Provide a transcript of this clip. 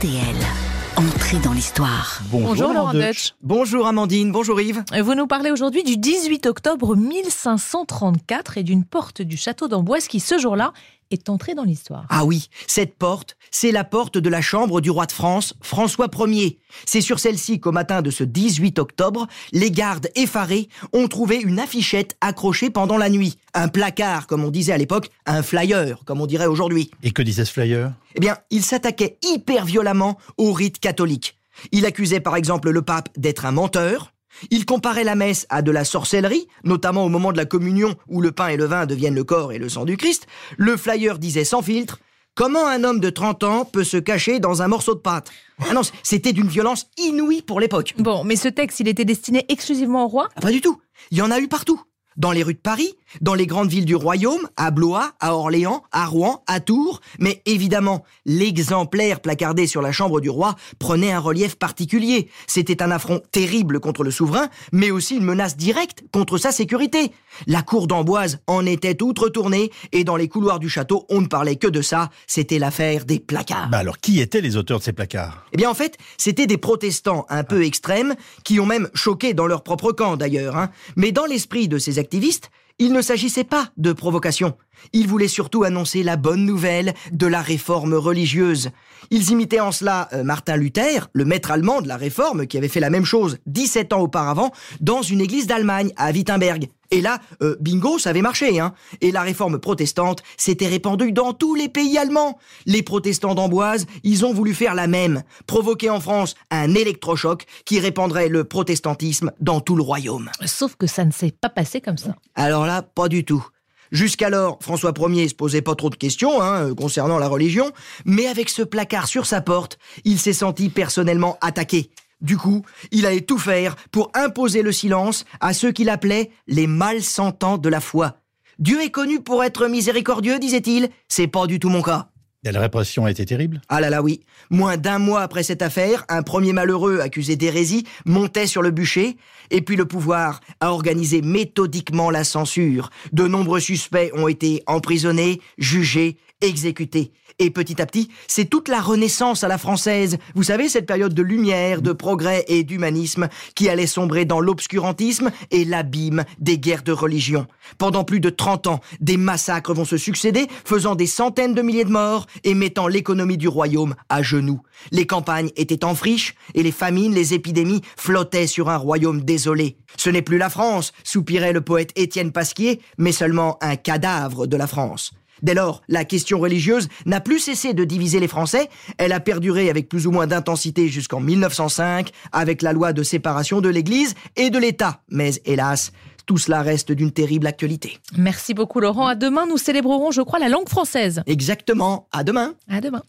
RTL. Entrée dans l'histoire. Bonjour, Laurent Deutsch. Bonjour Amandine, bonjour Yves. Vous nous parlez aujourd'hui du 18 octobre 1534 et d'une porte du château d'Amboise qui, ce jour-là, est entrée dans l'histoire. Ah oui, cette porte, c'est la porte de la chambre du roi de France, François Ier. C'est sur celle-ci qu'au matin de ce 18 octobre, les gardes effarés ont trouvé une affichette accrochée pendant la nuit. Un placard, comme on disait à l'époque, un flyer, comme on dirait aujourd'hui. Et que disait ce flyer? Eh bien, il s'attaquait hyper violemment au rite catholique. Il accusait par exemple le pape d'être un menteur, il comparait la messe à de la sorcellerie, notamment au moment de la communion où le pain et le vin deviennent le corps et le sang du Christ. Le flyer disait sans filtre Comment un homme de 30 ans peut se cacher dans un morceau de pâte? Ah non, c'était d'une violence inouïe pour l'époque. Bon, mais ce texte, il était destiné exclusivement au roi? Ah, Pas du tout. Il y en a eu partout. Dans les rues de Paris, dans les grandes villes du royaume, à Blois, à Orléans, à Rouen, à Tours, mais évidemment, l'exemplaire placardé sur la chambre du roi prenait un relief particulier. C'était un affront terrible contre le souverain, mais aussi une menace directe contre sa sécurité. La cour d'Amboise en était toute retournée, et dans les couloirs du château, on ne parlait que de ça, c'était l'affaire des placards. Bah alors, qui étaient les auteurs de ces placards? Eh bien, en fait, c'était des protestants un peu extrêmes qui ont même choqué dans leur propre camp d'ailleurs. hein. Mais dans l'esprit de ces activistes, il ne s'agissait pas de provocation. Ils voulaient surtout annoncer la bonne nouvelle de la réforme religieuse. Ils imitaient en cela euh, Martin Luther, le maître allemand de la réforme, qui avait fait la même chose 17 ans auparavant dans une église d'Allemagne, à Wittenberg. Et là, euh, bingo, ça avait marché, hein. Et la réforme protestante s'était répandue dans tous les pays allemands. Les protestants d'Amboise, ils ont voulu faire la même, provoquer en France un électrochoc qui répandrait le protestantisme dans tout le royaume. Sauf que ça ne s'est pas passé comme ça. Alors là, pas du tout. Jusqu'alors, François Ier se posait pas trop de questions hein, euh, concernant la religion, mais avec ce placard sur sa porte, il s'est senti personnellement attaqué. Du coup, il allait tout faire pour imposer le silence à ceux qu'il appelait les malsentants de la foi. Dieu est connu pour être miséricordieux, disait-il. C'est pas du tout mon cas. Et La répression a été terrible? Ah là là oui. Moins d'un mois après cette affaire, un premier malheureux accusé d'hérésie montait sur le bûcher, et puis le pouvoir a organisé méthodiquement la censure. De nombreux suspects ont été emprisonnés, jugés, exécutés. Et petit à petit, c'est toute la renaissance à la française. Vous savez, cette période de lumière, de progrès et d'humanisme qui allait sombrer dans l'obscurantisme et l'abîme des guerres de religion. Pendant plus de 30 ans, des massacres vont se succéder, faisant des centaines de milliers de morts et mettant l'économie du royaume à genoux. Les campagnes étaient en friche et les famines, les épidémies flottaient sur un royaume désolé. Ce n'est plus la France, soupirait le poète Étienne Pasquier, mais seulement un cadavre de la France. Dès lors, la question religieuse n'a plus cessé de diviser les Français, elle a perduré avec plus ou moins d'intensité jusqu'en 1905, avec la loi de séparation de l'Église et de l'État. Mais hélas, tout cela reste d'une terrible actualité. Merci beaucoup, Laurent. À demain, nous célébrerons, je crois, la langue française. Exactement, à demain À demain.